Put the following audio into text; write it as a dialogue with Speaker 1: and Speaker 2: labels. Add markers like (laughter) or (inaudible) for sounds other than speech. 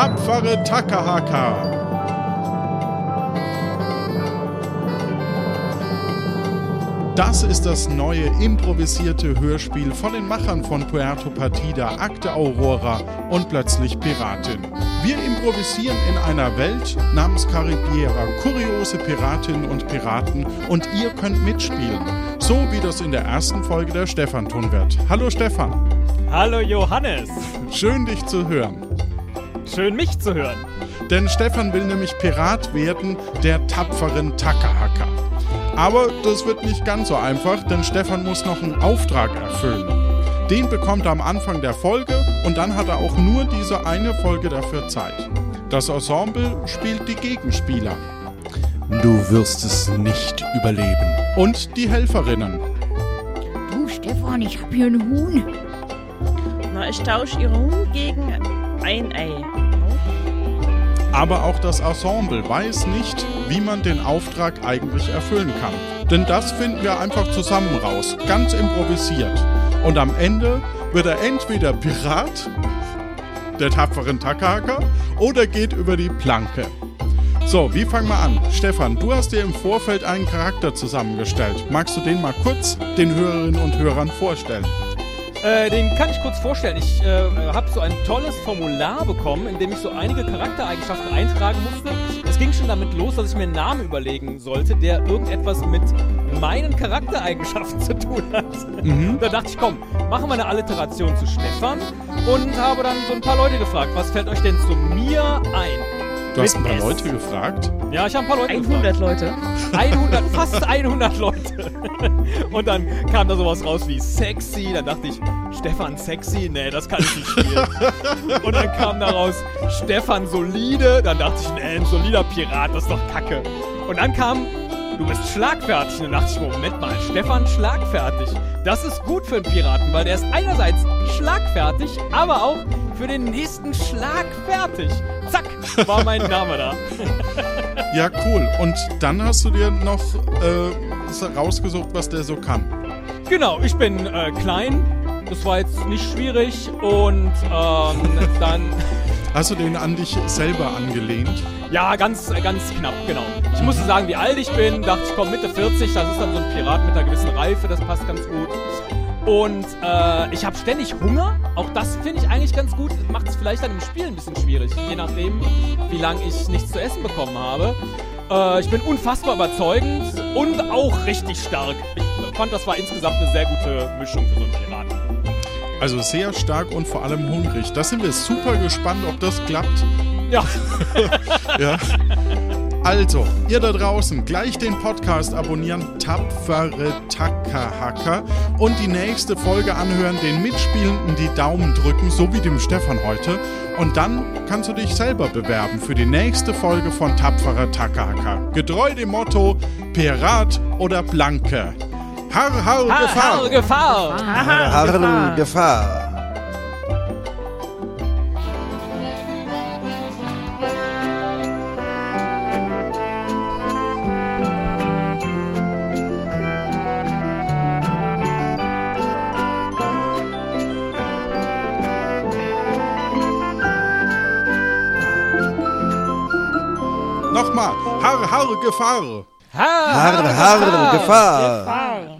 Speaker 1: Tapfere Takahaka. Das ist das neue improvisierte Hörspiel von den Machern von Puerto Partida, Akte Aurora und plötzlich Piratin. Wir improvisieren in einer Welt namens Caribiera, kuriose Piratinnen und Piraten und ihr könnt mitspielen. So wie das in der ersten Folge der Stefan tun wird. Hallo Stefan.
Speaker 2: Hallo Johannes.
Speaker 1: Schön dich zu hören.
Speaker 2: Schön mich zu hören.
Speaker 1: Denn Stefan will nämlich Pirat werden der tapferen Takahaka. Aber das wird nicht ganz so einfach, denn Stefan muss noch einen Auftrag erfüllen. Den bekommt er am Anfang der Folge und dann hat er auch nur diese eine Folge dafür Zeit. Das Ensemble spielt die Gegenspieler.
Speaker 3: Du wirst es nicht überleben.
Speaker 1: Und die Helferinnen.
Speaker 4: Du, Stefan, ich hab hier einen Huhn.
Speaker 5: Na, ich tausche Ihre Huhn gegen ein Ei.
Speaker 1: Aber auch das Ensemble weiß nicht, wie man den Auftrag eigentlich erfüllen kann. Denn das finden wir einfach zusammen raus, ganz improvisiert. Und am Ende wird er entweder Pirat, der tapferen Takahaka, oder geht über die Planke. So, wie fangen wir an? Stefan, du hast dir im Vorfeld einen Charakter zusammengestellt. Magst du den mal kurz den Hörerinnen und Hörern vorstellen?
Speaker 2: Äh, den kann ich kurz vorstellen. Ich äh, habe so ein tolles Formular bekommen, in dem ich so einige Charaktereigenschaften eintragen musste. Es ging schon damit los, dass ich mir einen Namen überlegen sollte, der irgendetwas mit meinen Charaktereigenschaften (laughs) zu tun hat. Mhm. Da dachte ich, komm, machen wir eine Alliteration zu Stefan und habe dann so ein paar Leute gefragt, was fällt euch denn zu mir ein?
Speaker 1: Du hast ein paar S. Leute gefragt?
Speaker 2: Ja, ich habe ein paar Leute
Speaker 5: 100
Speaker 2: gefragt.
Speaker 5: Leute.
Speaker 2: 100, fast 100 (laughs) Leute. (laughs) Und dann kam da sowas raus wie sexy. Dann dachte ich, Stefan sexy? Nee, das kann ich nicht spielen. Und dann kam da raus Stefan solide. Dann dachte ich, nee, ein solider Pirat, das ist doch kacke. Und dann kam, du bist schlagfertig. Und dann dachte ich, Moment mal, Stefan schlagfertig. Das ist gut für einen Piraten, weil der ist einerseits schlagfertig, aber auch für den nächsten Schlag fertig. Zack, war mein Name da.
Speaker 1: ja, cool. Und dann hast du dir noch äh, rausgesucht, was der so kann.
Speaker 2: Genau, ich bin äh, klein. Das war jetzt nicht schwierig. Und ähm, (laughs) dann.
Speaker 1: Hast du den an dich selber angelehnt?
Speaker 2: Ja, ganz, ganz knapp, genau. Ich musste sagen, wie alt ich bin. Dachte ich, komm, Mitte 40. Das ist dann so ein Pirat mit einer gewissen Reife. Das passt ganz gut. Und äh, ich habe ständig Hunger. Auch das finde ich eigentlich ganz gut. Macht es vielleicht dann im Spiel ein bisschen schwierig, je nachdem, wie lange ich nichts zu essen bekommen habe. Äh, ich bin unfassbar überzeugend und auch richtig stark. Ich fand, das war insgesamt eine sehr gute Mischung für so einen Piraten.
Speaker 1: Also sehr stark und vor allem hungrig. Da sind wir super gespannt, ob das klappt.
Speaker 2: Ja. (laughs)
Speaker 1: ja. Also, ihr da draußen, gleich den Podcast abonnieren, tapfere Tackerhacker und die nächste Folge anhören, den Mitspielenden die Daumen drücken, so wie dem Stefan heute. Und dann kannst du dich selber bewerben für die nächste Folge von Tapferer Tackerhacker. Getreu dem Motto Pirat oder Blanke. Har, har, Gefahr!
Speaker 2: Har, Gefahr!
Speaker 3: Har, har, Gefahr!
Speaker 1: Nochmal. Har, har, Gefahr.
Speaker 3: Har, har, Gefahr.